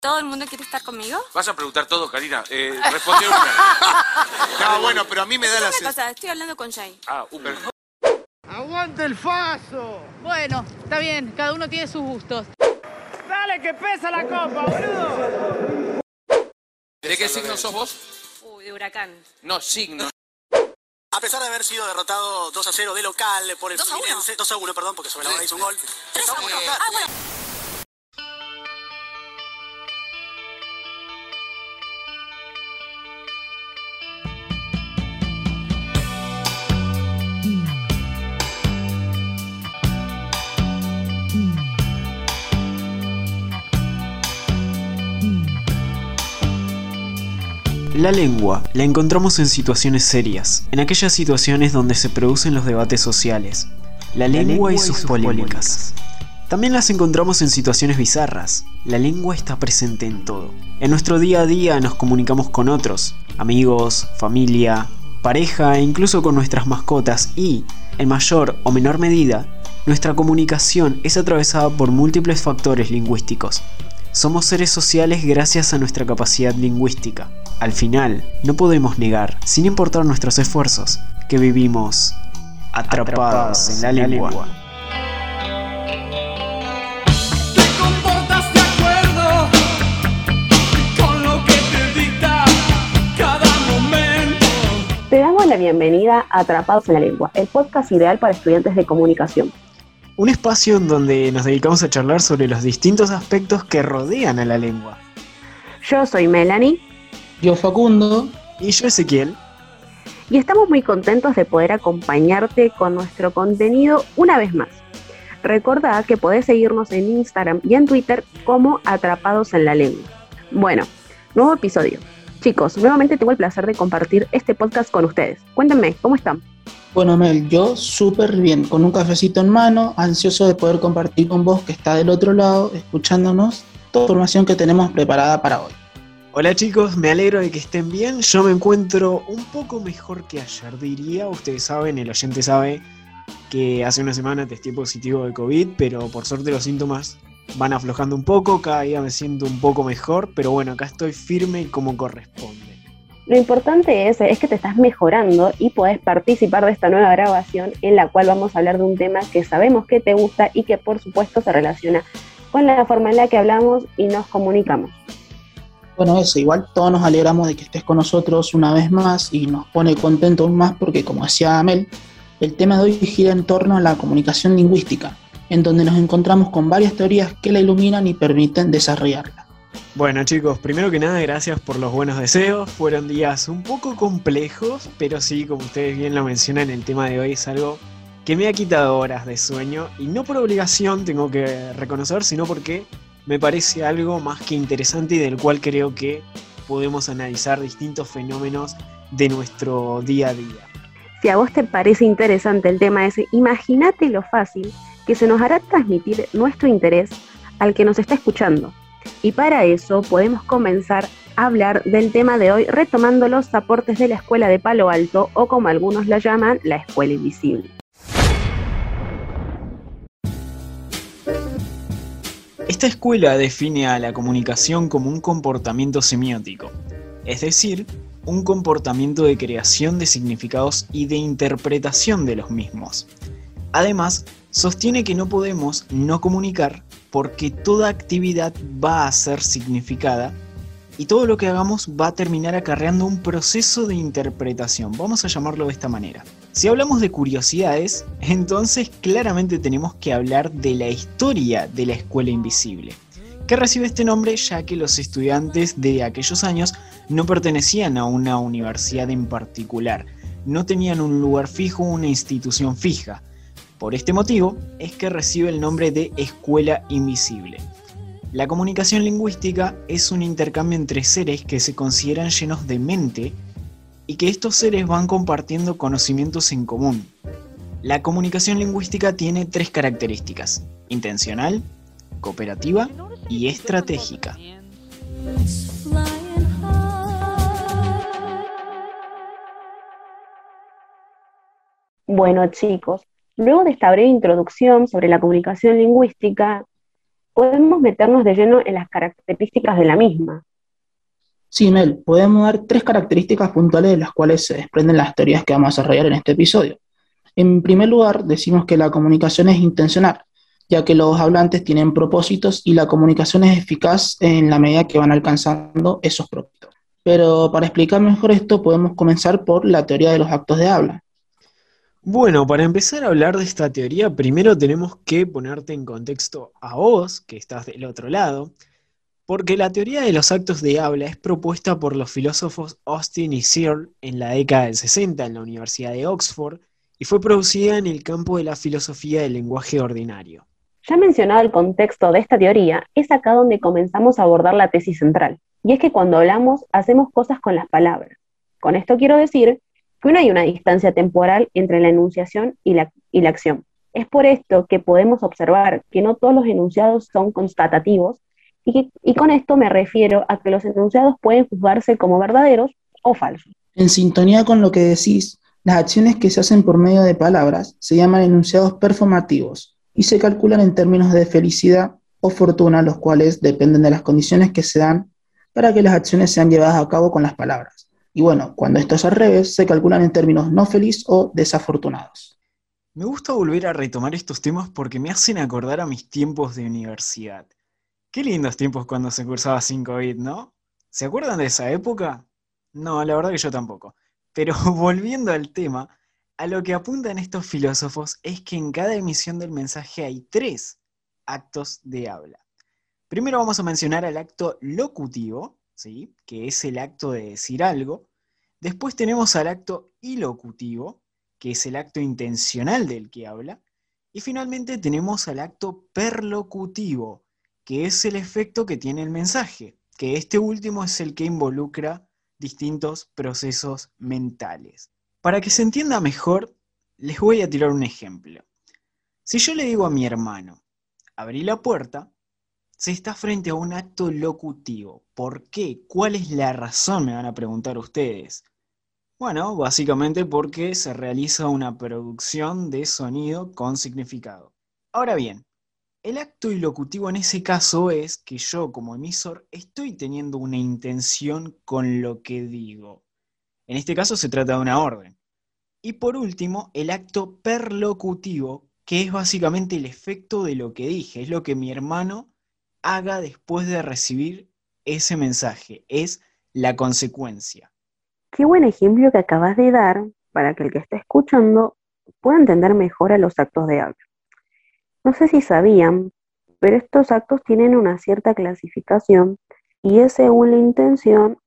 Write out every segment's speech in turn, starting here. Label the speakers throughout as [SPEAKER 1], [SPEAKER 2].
[SPEAKER 1] ¿Todo el mundo quiere estar conmigo?
[SPEAKER 2] Vas a preguntar todo, Karina. Eh, responde una.
[SPEAKER 3] No, bueno, pero a mí me da la
[SPEAKER 1] ¿Qué pasa? Estoy hablando con Jay.
[SPEAKER 2] Ah, pero-
[SPEAKER 4] ¡Aguante el faso!
[SPEAKER 5] Bueno, está bien, cada uno tiene sus gustos.
[SPEAKER 4] ¡Dale que pesa la copa, boludo!
[SPEAKER 6] ¿De qué signo sos vos?
[SPEAKER 1] Uy, de huracán.
[SPEAKER 6] No, signo.
[SPEAKER 7] A pesar de haber sido derrotado 2 a 0 de local por el
[SPEAKER 1] 2 a 1.
[SPEAKER 7] Fluminense, 2 a 1, perdón, porque sobre la hora hizo un gol.
[SPEAKER 1] 3 a 1.
[SPEAKER 7] Eh,
[SPEAKER 1] Ah, bueno.
[SPEAKER 8] La lengua la encontramos en situaciones serias, en aquellas situaciones donde se producen los debates sociales. La lengua, y sus, polémicas. También las encontramos en situaciones bizarras. La lengua está presente en todo. En nuestro día a día nos comunicamos con otros, amigos, familia, pareja e incluso con nuestras mascotas y, en mayor o menor medida, nuestra comunicación es atravesada por múltiples factores lingüísticos. Somos seres sociales gracias a nuestra capacidad lingüística. Al final, no podemos negar, sin importar nuestros esfuerzos, que vivimos atrapados, en la lengua.
[SPEAKER 9] Te comportas de acuerdo con lo que te dicta cada momento.
[SPEAKER 10] Te damos la bienvenida a Atrapados en la Lengua, el podcast ideal para estudiantes de comunicación.
[SPEAKER 8] Un espacio en donde nos dedicamos a charlar sobre los distintos aspectos que rodean a la lengua.
[SPEAKER 10] Yo soy Melanie
[SPEAKER 11] Yo Facundo,
[SPEAKER 8] Y yo, Ezequiel,
[SPEAKER 10] y estamos muy contentos de poder acompañarte con nuestro contenido una vez más. Recordá que podés seguirnos en Instagram y en Twitter como Atrapados en la Lengua. Bueno, nuevo episodio. Chicos, nuevamente tengo el placer de compartir este podcast con ustedes. Cuéntenme, ¿cómo están?
[SPEAKER 11] bueno Mel, yo súper bien, con un cafecito en mano, ansioso de poder compartir con vos que está del otro lado, escuchándonos, toda la información que tenemos preparada para hoy.
[SPEAKER 8] Hola chicos, me alegro de que estén bien. Yo me encuentro un poco mejor que ayer, diría. Ustedes saben, el oyente sabe que hace una semana testé positivo de COVID, pero por suerte los síntomas van aflojando un poco. Cada día me siento un poco mejor, pero bueno, acá estoy firme como corresponde.
[SPEAKER 10] Lo importante es, es que te estás mejorando y podés participar de esta nueva grabación en la cual vamos a hablar de un tema que sabemos que te gusta y que por supuesto se relaciona con la forma en la que hablamos y nos comunicamos.
[SPEAKER 11] Bueno, eso, igual todos nos alegramos de que estés con nosotros una vez más y nos pone contentos aún más porque, como decía Mel, el tema de hoy gira en torno a la comunicación lingüística, en donde nos encontramos con varias teorías que la iluminan y permiten desarrollarla.
[SPEAKER 8] Bueno chicos, primero que nada, gracias por los buenos deseos. Fueron días un poco complejos, pero sí, como ustedes bien lo mencionan, el tema de hoy es algo que me ha quitado horas de sueño y no por obligación, tengo que reconocer, sino porque me parece algo más que interesante y del cual creo que podemos analizar distintos fenómenos de nuestro día a día.
[SPEAKER 10] Si a vos te parece interesante el tema ese, imagínate lo fácil que se nos hará transmitir nuestro interés al que nos está escuchando. Y para eso podemos comenzar a hablar del tema de hoy retomando los aportes de la Escuela de Palo Alto o como algunos la llaman, la Escuela Invisible.
[SPEAKER 8] Esta escuela define a la comunicación como un comportamiento semiótico, es decir, un comportamiento de creación de significados y de interpretación de los mismos. Además, sostiene que no podemos no comunicar porque toda actividad va a ser significada y todo lo que hagamos va a terminar acarreando un proceso de interpretación, vamos a llamarlo de esta manera. Si hablamos de curiosidades, entonces claramente tenemos que hablar de la historia de la escuela invisible, que recibe este nombre ya que los estudiantes de aquellos años no pertenecían a una universidad en particular, no tenían un lugar fijo, una institución fija. Por este motivo es que recibe el nombre de escuela invisible. La comunicación lingüística es un intercambio entre seres que se consideran llenos de mente y que estos seres van compartiendo conocimientos en común. La comunicación lingüística tiene tres características, intencional, cooperativa y estratégica.
[SPEAKER 10] Bueno chicos, luego de esta breve introducción sobre la comunicación lingüística, podemos meternos de lleno en las características de la misma.
[SPEAKER 11] Sí, Mel, podemos dar tres características puntuales de las cuales se desprenden las teorías que vamos a desarrollar en este episodio. En primer lugar, decimos que la comunicación es intencional, ya que los hablantes tienen propósitos y la comunicación es eficaz en la medida que van alcanzando esos propósitos. Pero para explicar mejor esto, podemos comenzar por la teoría de los actos de habla.
[SPEAKER 8] Bueno, para empezar a hablar de esta teoría, primero tenemos que ponerte en contexto a vos, que estás del otro lado, porque la teoría de los actos de habla es propuesta por los filósofos Austin y Searle en la década del 60 en la Universidad de Oxford y fue producida en el campo de la filosofía del lenguaje ordinario.
[SPEAKER 10] Ya mencionado el contexto de esta teoría, es acá donde comenzamos a abordar la tesis central, y es que cuando hablamos hacemos cosas con las palabras. Con esto quiero decir que no hay una distancia temporal entre la enunciación y la, y la acción. Es por esto que podemos observar que no todos los enunciados son constatativos y, y con esto me refiero a que los enunciados pueden juzgarse como verdaderos o falsos.
[SPEAKER 11] En sintonía con lo que decís, las acciones que se hacen por medio de palabras se llaman enunciados performativos y se calculan en términos de felicidad o fortuna, los cuales dependen de las condiciones que se dan para que las acciones sean llevadas a cabo con las palabras. Y bueno, cuando esto es al revés, se calculan en términos no feliz o desafortunados.
[SPEAKER 8] Me gusta volver a retomar estos temas porque me hacen acordar a mis tiempos de universidad. Qué lindos tiempos cuando se cursaba sin COVID, ¿no? ¿Se acuerdan de esa época? No, la verdad que yo tampoco. Pero volviendo al tema, a lo que apuntan estos filósofos es que en cada emisión del mensaje hay tres actos de habla. Primero vamos a mencionar al acto locutivo, ¿sí? que es el acto de decir algo. Después tenemos al acto ilocutivo, que es el acto intencional del que habla. Y finalmente tenemos al acto perlocutivo, que es el efecto que tiene el mensaje, que este último es el que involucra distintos procesos mentales. Para que se entienda mejor, les voy a tirar un ejemplo. Si yo le digo a mi hermano, abrí la puerta, se está frente a un acto locutivo. ¿Por qué? ¿Cuál es la razón? Me van a preguntar ustedes. Bueno, básicamente porque se realiza una producción de sonido con significado. Ahora bien, el acto ilocutivo en ese caso es que yo como emisor estoy teniendo una intención con lo que digo. En este caso se trata de una orden. Y por último, el acto perlocutivo, que es básicamente el efecto de lo que dije, es lo que mi hermano haga después de recibir ese mensaje, es la consecuencia.
[SPEAKER 10] Qué buen ejemplo que acabas de dar para que el que está escuchando pueda entender mejor a los actos de habla. No sé si sabían, pero estos actos tienen una cierta clasificación y es según la intención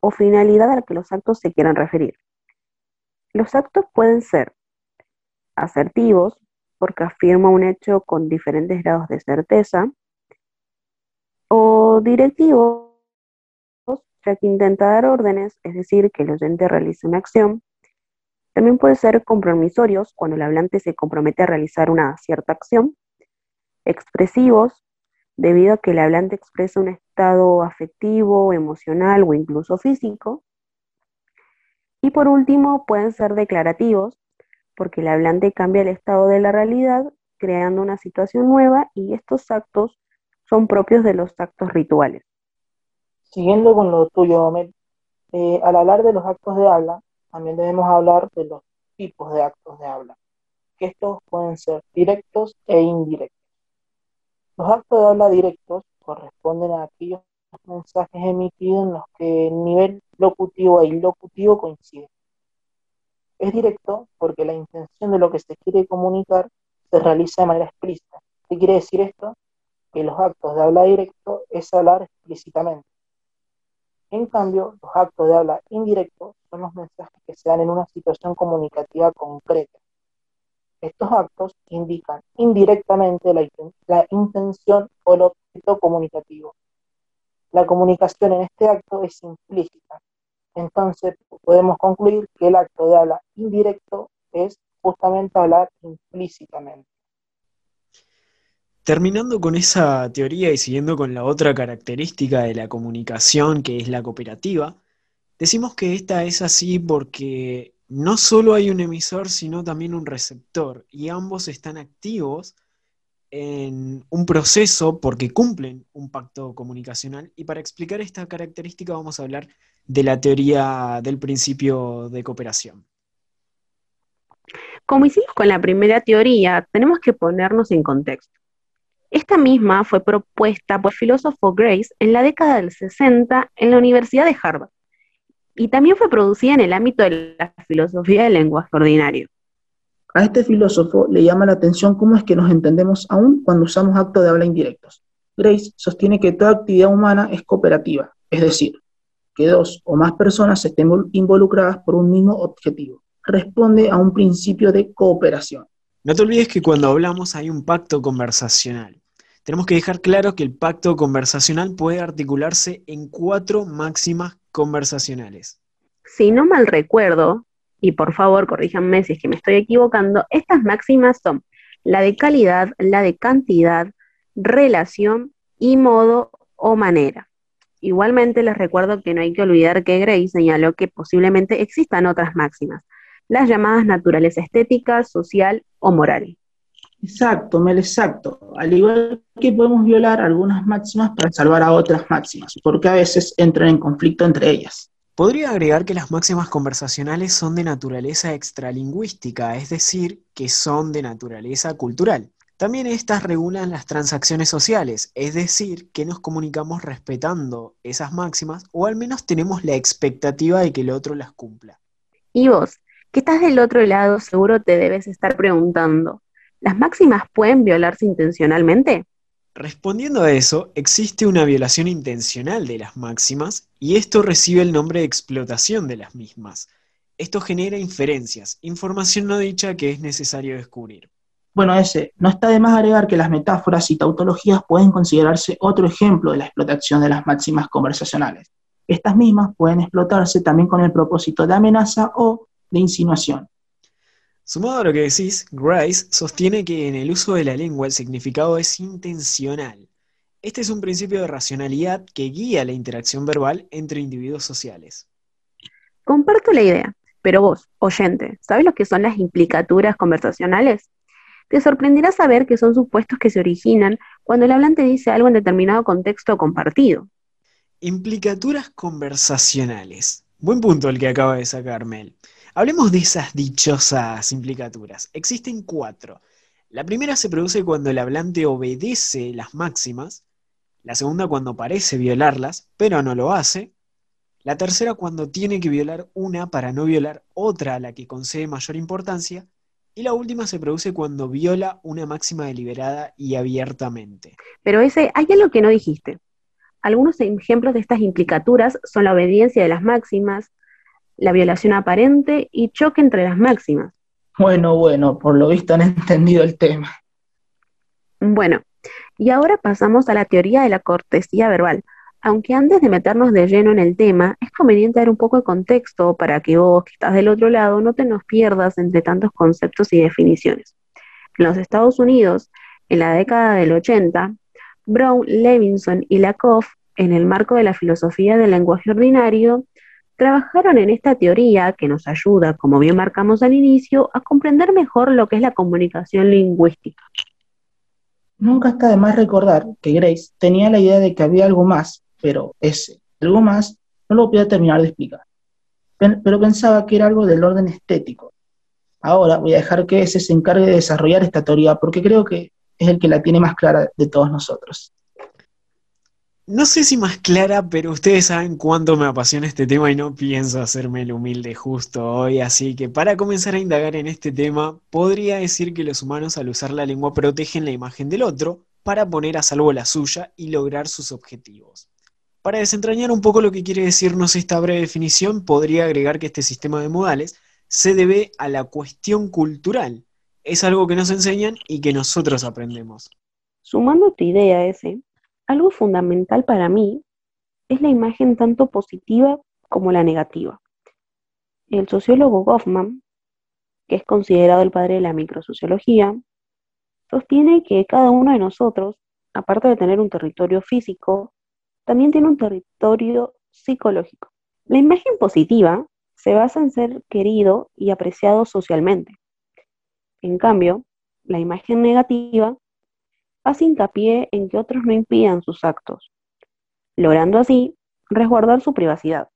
[SPEAKER 10] o finalidad a la que los actos se quieran referir. Los actos pueden ser asertivos, porque afirma un hecho con diferentes grados de certeza, o directivos, ya que intenta dar órdenes, es decir, que el oyente realice una acción, también puede ser compromisorios, cuando el hablante se compromete a realizar una cierta acción. Expresivos, debido a que el hablante expresa un estado afectivo, emocional o incluso físico. Y por último, pueden ser declarativos, porque el hablante cambia el estado de la realidad creando una situación nueva y estos actos son propios de los actos rituales.
[SPEAKER 11] Siguiendo con lo tuyo, Mel, eh, al hablar de los actos de habla, también debemos hablar de los tipos de actos de habla, que estos pueden ser directos e indirectos. Los actos de habla directos corresponden a aquellos mensajes emitidos en los que el nivel locutivo e ilocutivo coinciden. Es directo porque la intención de lo que se quiere comunicar se realiza de manera explícita. ¿Qué quiere decir esto? Que los actos de habla directo es hablar explícitamente. En cambio, los actos de habla indirecto son los mensajes que se dan en una situación comunicativa concreta. Estos actos indican indirectamente la, intención o el objeto comunicativo. La comunicación en este acto es implícita. Entonces podemos concluir que el acto de habla indirecto es justamente hablar implícitamente.
[SPEAKER 8] Terminando con esa teoría y siguiendo con la otra característica de la comunicación, que es la cooperativa, decimos que esta es así porque no solo hay un emisor, sino también un receptor, y ambos están activos en un proceso porque cumplen un pacto comunicacional y para explicar esta característica vamos a hablar de la teoría del principio de cooperación.
[SPEAKER 10] Como hicimos con la primera teoría, tenemos que ponernos en contexto. Esta misma fue propuesta por el filósofo Grace en la década del 60 en la Universidad de Harvard y también fue producida en el ámbito de la filosofía del lenguaje ordinario.
[SPEAKER 11] A este filósofo le llama la atención cómo es que nos entendemos aún cuando usamos actos de habla indirectos. Grace sostiene que toda actividad humana es cooperativa, es decir, que dos o más personas estén involucradas por un mismo objetivo. Responde a un principio de cooperación.
[SPEAKER 8] No te olvides que cuando hablamos hay un pacto conversacional. Tenemos que dejar claro que el pacto conversacional puede articularse en cuatro máximas conversacionales.
[SPEAKER 10] Si no mal recuerdo, y por favor corríjanme si es que me estoy equivocando, estas máximas son la de calidad, la de cantidad, relación y modo o manera. Igualmente les recuerdo que no hay que olvidar que Gray señaló que posiblemente existan otras máximas, las llamadas naturaleza estética, social o moral.
[SPEAKER 11] Exacto, Mel, exacto. Al igual que podemos violar algunas máximas para salvar a otras máximas, porque a veces entran en conflicto entre ellas.
[SPEAKER 8] Podría agregar que las máximas conversacionales son de naturaleza extralingüística, es decir, que son de naturaleza cultural. También estas regulan las transacciones sociales, es decir, que nos comunicamos respetando esas máximas o al menos tenemos la expectativa de que el otro las cumpla.
[SPEAKER 10] Y vos, que estás del otro lado, seguro te debes estar preguntando, ¿Las máximas pueden violarse intencionalmente?
[SPEAKER 8] Respondiendo a eso, existe una violación intencional de las máximas y esto recibe el nombre de explotación de las mismas. Esto genera inferencias, información no dicha que es necesario descubrir.
[SPEAKER 11] Bueno, ese, no está de más agregar que las metáforas y tautologías pueden considerarse otro ejemplo de la explotación de las máximas conversacionales. Estas mismas pueden explotarse también con el propósito de amenaza o de insinuación.
[SPEAKER 8] Sumado a lo que decís, Grice sostiene que en el uso de la lengua el significado es intencional. Este es un principio de racionalidad que guía la interacción verbal entre individuos sociales.
[SPEAKER 10] Comparto la idea, pero vos, oyente, ¿sabes lo que son las implicaturas conversacionales? Te sorprenderá saber que son supuestos que se originan cuando el hablante dice algo en determinado contexto compartido.
[SPEAKER 8] Implicaturas conversacionales. Buen punto el que acaba de sacar Mel. Hablemos de esas dichosas implicaturas. Existen cuatro. La primera se produce cuando el hablante obedece las máximas, la segunda cuando parece violarlas, pero no lo hace, la tercera cuando tiene que violar una para no violar otra a la que concede mayor importancia, y la última se produce cuando viola una máxima deliberada y abiertamente.
[SPEAKER 10] Pero ese, hay algo que no dijiste. Algunos ejemplos de estas implicaturas son la obediencia de las máximas, la violación aparente y choque entre las máximas.
[SPEAKER 11] Bueno, bueno, por lo visto han entendido el tema.
[SPEAKER 10] Bueno, y ahora pasamos a la teoría de la cortesía verbal. Aunque antes de meternos de lleno en el tema, es conveniente dar un poco de contexto para que vos, que estás del otro lado, no te nos pierdas entre tantos conceptos y definiciones. En los Estados Unidos, en la década del 80, Brown, Levinson y Lakoff, en el marco de la filosofía del lenguaje ordinario, trabajaron en esta teoría que nos ayuda, como bien marcamos al inicio, a comprender mejor lo que es la comunicación lingüística.
[SPEAKER 11] Nunca está de más recordar que Grace tenía la idea de que había algo más, pero ese algo más no lo podía terminar de explicar. Pero pensaba que era algo del orden estético. Ahora voy a dejar que ese se encargue de desarrollar esta teoría porque creo que es el que la tiene más clara de todos nosotros.
[SPEAKER 8] No sé si más clara, pero ustedes saben cuánto me apasiona este tema y no pienso hacerme el humilde justo hoy, así que para comenzar a indagar en este tema, podría decir que los humanos al usar la lengua protegen la imagen del otro para poner a salvo la suya y lograr sus objetivos. Para desentrañar un poco lo que quiere decirnos esta breve definición, podría agregar que este sistema de modales se debe a la cuestión cultural. Es algo que nos enseñan y que nosotros aprendemos.
[SPEAKER 10] Sumando tu idea ese, algo fundamental para mí es la imagen tanto positiva como la negativa. El sociólogo Goffman, que es considerado el padre de la microsociología, sostiene que cada uno de nosotros, aparte de tener un territorio físico, también tiene un territorio psicológico. La imagen positiva se basa en ser querido y apreciado socialmente. En cambio, la imagen negativa hace hincapié en que otros no impidan sus actos, logrando así resguardar su privacidad.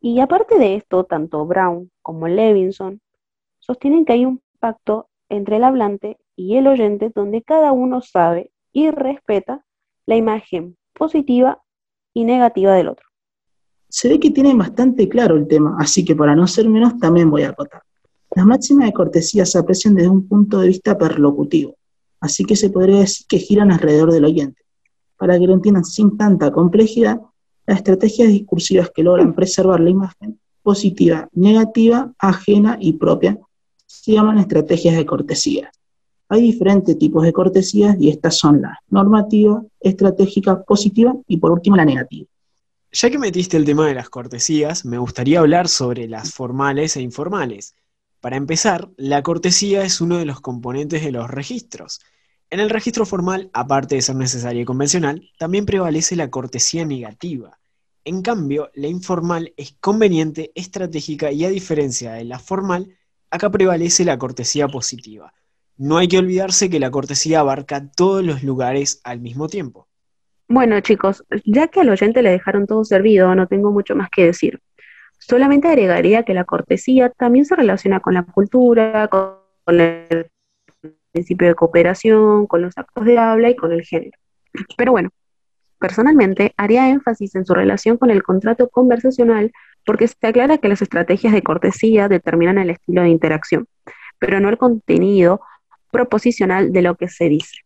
[SPEAKER 10] Y aparte de esto, tanto Brown como Levinson sostienen que hay un pacto entre el hablante y el oyente donde cada uno sabe y respeta la imagen positiva y negativa del otro.
[SPEAKER 11] Se ve que tienen bastante claro el tema, así que para no ser menos también voy a acotar. Las máximas de cortesía se aprecian desde un punto de vista perlocutivo, así que se podría decir que giran alrededor del oyente. Para que lo entiendan sin tanta complejidad, las estrategias discursivas que logran preservar la imagen positiva, negativa, ajena y propia se llaman estrategias de cortesía. Hay diferentes tipos de cortesías y estas son la normativa, estratégica, positiva y por último la negativa.
[SPEAKER 8] Ya que metiste el tema de las cortesías, me gustaría hablar sobre las formales e informales. Para empezar, la cortesía es uno de los componentes de los registros. En el registro formal, aparte de ser necesaria y convencional, también prevalece la cortesía negativa. En cambio, la informal es conveniente, estratégica y a diferencia de la formal, acá prevalece la cortesía positiva. No hay que olvidarse que la cortesía abarca todos los lugares al mismo tiempo.
[SPEAKER 10] Bueno, chicos, ya que al oyente le dejaron todo servido, no tengo mucho más que decir. Solamente agregaría que la cortesía también se relaciona con la cultura, con el principio de cooperación, con los actos de habla y con el género. Pero bueno, personalmente haría énfasis en su relación con el contrato conversacional porque se aclara que las estrategias de cortesía determinan el estilo de interacción, pero no el contenido proposicional de lo que se dice.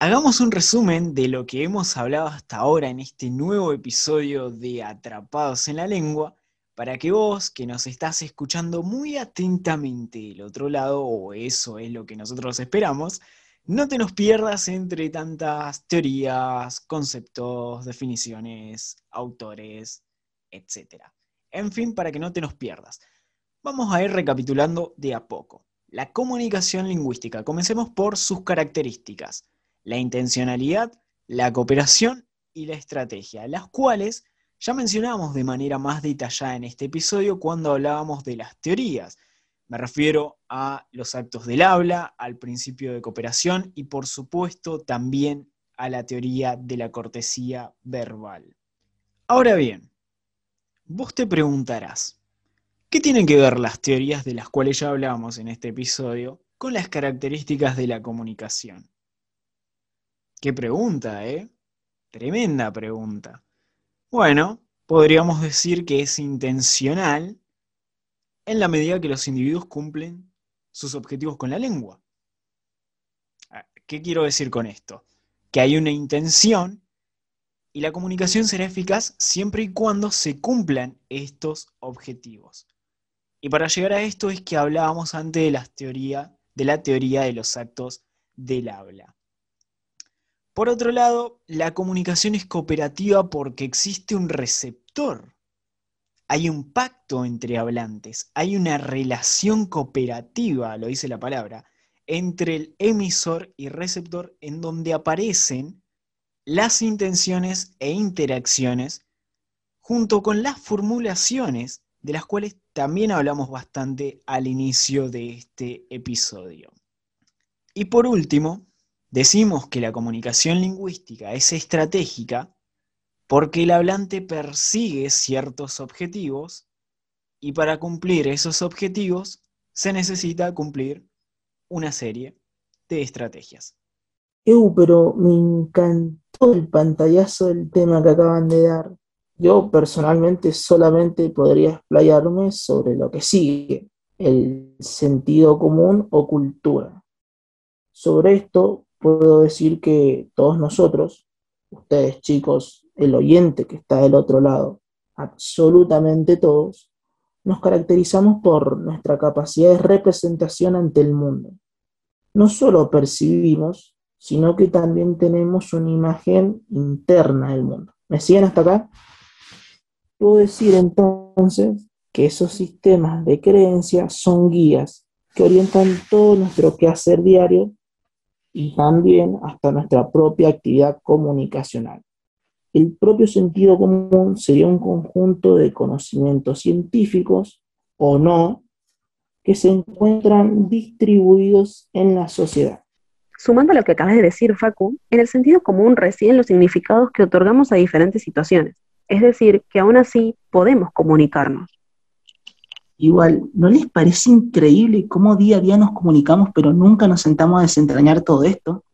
[SPEAKER 8] Hagamos un resumen de lo que hemos hablado hasta ahora en este nuevo episodio de Atrapados en la Lengua, para que vos, que nos estás escuchando muy atentamente del otro lado, o eso es lo que nosotros esperamos, no te nos pierdas entre tantas teorías, conceptos, definiciones, autores, etc. En fin, para que no te nos pierdas. Vamos a ir recapitulando de a poco. La comunicación lingüística. Comencemos por sus características. La intencionalidad, la cooperación y la estrategia, las cuales ya mencionamos de manera más detallada en este episodio cuando hablábamos de las teorías. Me refiero a los actos del habla, al principio de cooperación y por supuesto también a la teoría de la cortesía verbal. Ahora bien, vos te preguntarás, ¿Qué tienen que ver las teorías de las cuales ya hablábamos en este episodio con las características de la comunicación? Qué pregunta, ¿eh? Tremenda pregunta. Bueno, podríamos decir que es intencional en la medida que los individuos cumplen sus objetivos con la lengua. Ah, ¿Qué quiero decir con esto? Que hay una intención y la comunicación será eficaz siempre y cuando se cumplan estos objetivos. Y para llegar a esto es que hablábamos antes de, teoría, de la teoría de los actos del habla. Por otro lado, la comunicación es cooperativa porque existe un receptor. Hay un pacto entre hablantes, hay una relación cooperativa, lo dice la palabra, entre el emisor y receptor en donde aparecen las intenciones e interacciones junto con las formulaciones de las cuales también hablamos bastante al inicio de este episodio. Y por último, decimos que la comunicación lingüística es estratégica porque el hablante persigue ciertos objetivos y para cumplir esos objetivos se necesita cumplir una serie de estrategias.
[SPEAKER 11] Eu, pero me encantó el pantallazo del tema que acaban de dar. Yo personalmente solamente podría explayarme sobre lo que sigue, el sentido común o cultura. Sobre esto puedo decir que todos nosotros, ustedes chicos, el oyente que está del otro lado, absolutamente todos, nos caracterizamos por nuestra capacidad de representación ante el mundo. No solo percibimos, sino que también tenemos una imagen interna del mundo. ¿Me siguen hasta acá? Puedo decir entonces que esos sistemas de creencias son guías que orientan todo nuestro quehacer diario y también hasta nuestra propia actividad comunicacional. El propio sentido común sería un conjunto de conocimientos científicos o no que se encuentran distribuidos en la sociedad.
[SPEAKER 10] Sumando a lo que acabas de decir, Facu, en el sentido común residen los significados que otorgamos a diferentes situaciones. Es decir, que aún así podemos comunicarnos.
[SPEAKER 11] Igual, ¿no les parece increíble cómo día a día nos comunicamos pero nunca nos sentamos a desentrañar todo esto?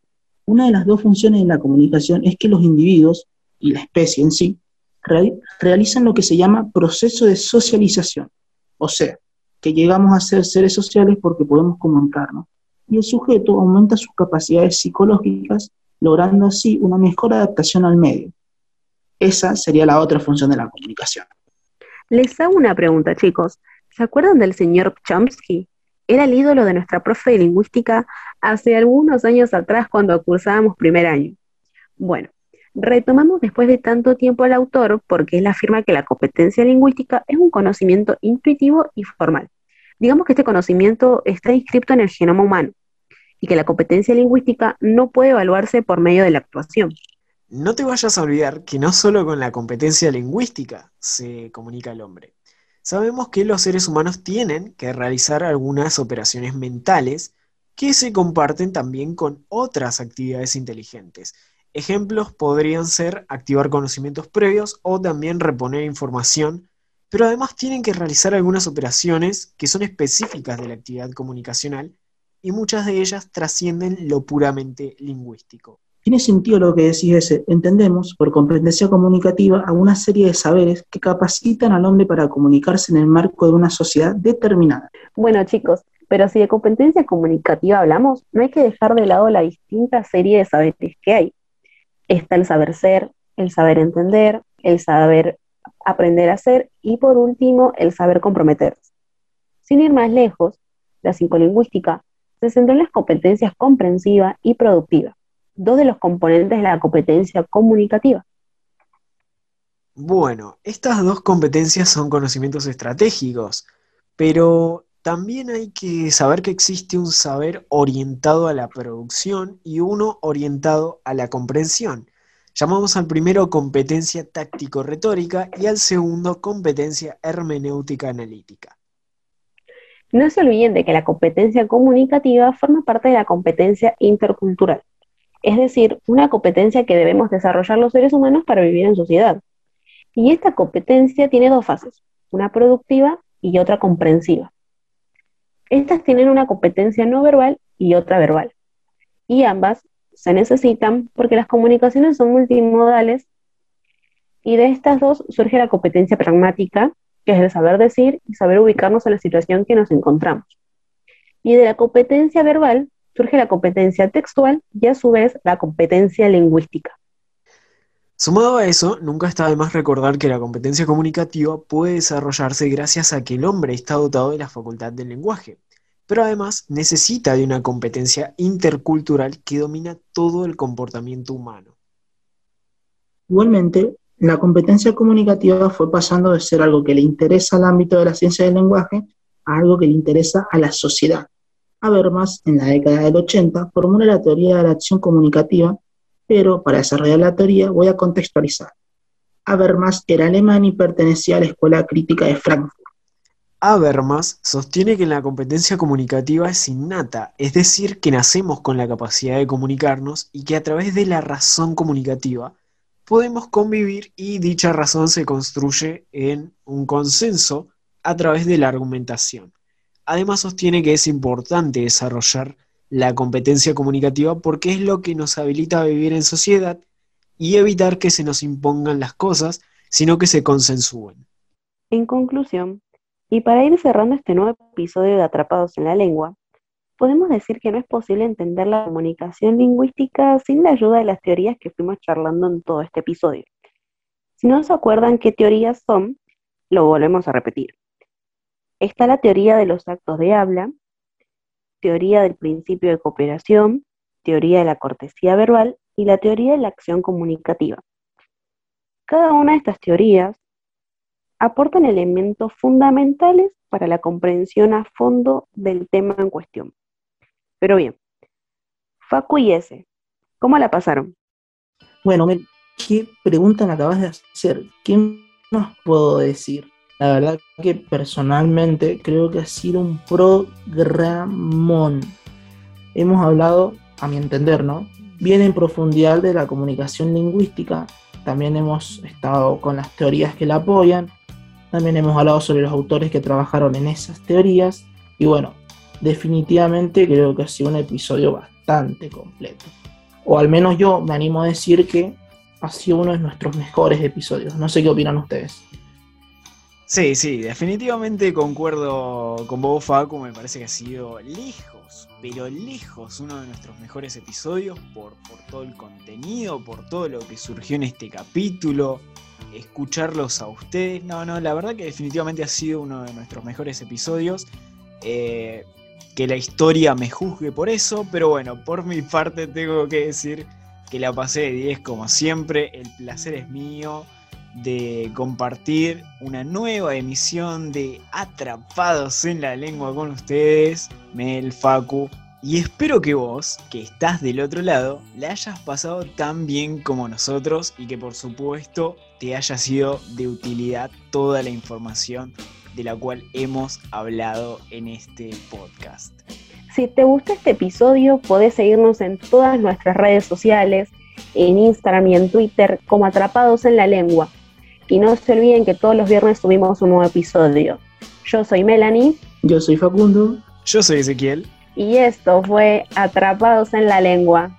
[SPEAKER 11] Una de las dos funciones de la comunicación es que los individuos, y la especie en sí, real- realizan lo que se llama proceso de socialización. O sea, que llegamos a ser seres sociales porque podemos comunicarnos. Y el sujeto aumenta sus capacidades psicológicas, logrando así una mejor adaptación al medio. Esa sería la otra función de la comunicación.
[SPEAKER 10] Les hago una pregunta, chicos. ¿Se acuerdan del señor Chomsky? Era el ídolo de nuestra profe de lingüística hace algunos años atrás cuando cursábamos primer año. Bueno, retomamos después de tanto tiempo al autor porque él afirma que la competencia lingüística es un conocimiento intuitivo y formal. Digamos que este conocimiento está inscrito en el genoma humano y que la competencia lingüística no puede evaluarse por medio de la actuación.
[SPEAKER 8] No te vayas a olvidar que no solo con la competencia lingüística se comunica el hombre. Sabemos que los seres humanos tienen que realizar algunas operaciones mentales que se comparten también con otras actividades inteligentes. Ejemplos podrían ser activar conocimientos previos o también reponer información, pero además tienen que realizar algunas operaciones que son específicas de la actividad comunicacional y muchas de ellas trascienden lo puramente lingüístico.
[SPEAKER 11] Tiene sentido lo que decís ese. Entendemos, por competencia comunicativa, a una serie de saberes que capacitan al hombre para comunicarse en el marco de una sociedad determinada.
[SPEAKER 10] Bueno, chicos, pero si de competencia comunicativa hablamos, no hay que dejar de lado la distinta serie de saberes que hay. Está el saber ser, el saber entender, el saber aprender a ser y por último el saber comprometerse. Sin ir más lejos, la psicolingüística se centró en las competencias comprensiva y productiva, dos de los componentes de la competencia comunicativa.
[SPEAKER 8] Bueno, estas dos competencias son conocimientos estratégicos, pero también hay que saber que existe un saber orientado a la producción y uno orientado a la comprensión. Llamamos al primero competencia táctico-retórica y al segundo competencia hermenéutica analítica.
[SPEAKER 10] No se olviden de que la competencia comunicativa forma parte de la competencia intercultural, es decir, una competencia que debemos desarrollar los seres humanos para vivir en sociedad. Y esta competencia tiene dos fases, una productiva y otra comprensiva. Estas tienen una competencia no verbal y otra verbal. Y ambas se necesitan porque las comunicaciones son multimodales y de estas dos surge la competencia pragmática, que es el saber decir y saber ubicarnos en la situación que nos encontramos. Y de la competencia verbal surge la competencia textual y a su vez la competencia lingüística.
[SPEAKER 8] Sumado a eso, nunca está de más recordar que la competencia comunicativa puede desarrollarse gracias a que el hombre está dotado de la facultad del lenguaje, pero además necesita de una competencia intercultural que domina todo el comportamiento humano.
[SPEAKER 11] Igualmente, la competencia comunicativa fue pasando de ser algo que le interesa al ámbito de la ciencia del lenguaje a algo que le interesa a la sociedad. Habermas, en la década del 80, formula la teoría de la acción comunicativa, pero para desarrollar la teoría voy a contextualizar. Habermas era alemán y pertenecía a la Escuela Crítica de Frankfurt.
[SPEAKER 8] Habermas sostiene que la competencia comunicativa es innata, es decir, que nacemos con la capacidad de comunicarnos y que a través de la razón comunicativa podemos convivir y dicha razón se construye en un consenso a través de la argumentación. Además sostiene que es importante desarrollar la competencia comunicativa porque es lo que nos habilita a vivir en sociedad y evitar que se nos impongan las cosas, sino que se consensúen.
[SPEAKER 10] En conclusión, y para ir cerrando este nuevo episodio de Atrapados en la Lengua, podemos decir que no es posible entender la comunicación lingüística sin la ayuda de las teorías que fuimos charlando en todo este episodio. Si no se acuerdan qué teorías son, lo volvemos a repetir. Está la teoría de los actos de habla, teoría del principio de cooperación, teoría de la cortesía verbal y la teoría de la acción comunicativa. Cada una de estas teorías aportan elementos fundamentales para la comprensión a fondo del tema en cuestión. Pero bien, Facu y ese, ¿cómo la pasaron?
[SPEAKER 11] Bueno, ¿qué pregunta me acabas de hacer? ¿Qué más puedo decir? La verdad que personalmente creo que ha sido un programón. Hemos hablado a mi entender, ¿no? Bien en profundidad de la comunicación lingüística. También hemos estado con las teorías que la apoyan. También hemos hablado sobre los autores que trabajaron en esas teorías. Y bueno, definitivamente creo que ha sido un episodio bastante completo. O al menos yo me animo a decir que ha sido uno de nuestros mejores episodios. No sé qué opinan ustedes.
[SPEAKER 8] Sí, sí, definitivamente concuerdo con vos, Facu. Me parece que ha sido lejos, pero lejos uno de nuestros mejores episodios por, todo el contenido, por todo lo que surgió en este capítulo, escucharlos a ustedes. No, no, la verdad que definitivamente ha sido uno de nuestros mejores episodios. Eh, que la historia me juzgue por eso, pero bueno, por mi parte tengo que decir que la pasé de 10 como siempre. El placer es mío de compartir una nueva emisión de Atrapados en la Lengua con ustedes, Mel, Facu. Y espero que vos, que estás del otro lado, la hayas pasado tan bien como nosotros y que por supuesto te haya sido de utilidad toda la información de la cual hemos hablado en este podcast.
[SPEAKER 10] Si te gustó este episodio, podés seguirnos en todas nuestras redes sociales, en Instagram y en Twitter como Atrapados en la Lengua. Y no se olviden que todos los viernes subimos un nuevo episodio. Yo soy Melanie.
[SPEAKER 11] Yo soy Facundo.
[SPEAKER 8] Yo soy Ezequiel.
[SPEAKER 10] Y esto fue Atrapados en la Lengua.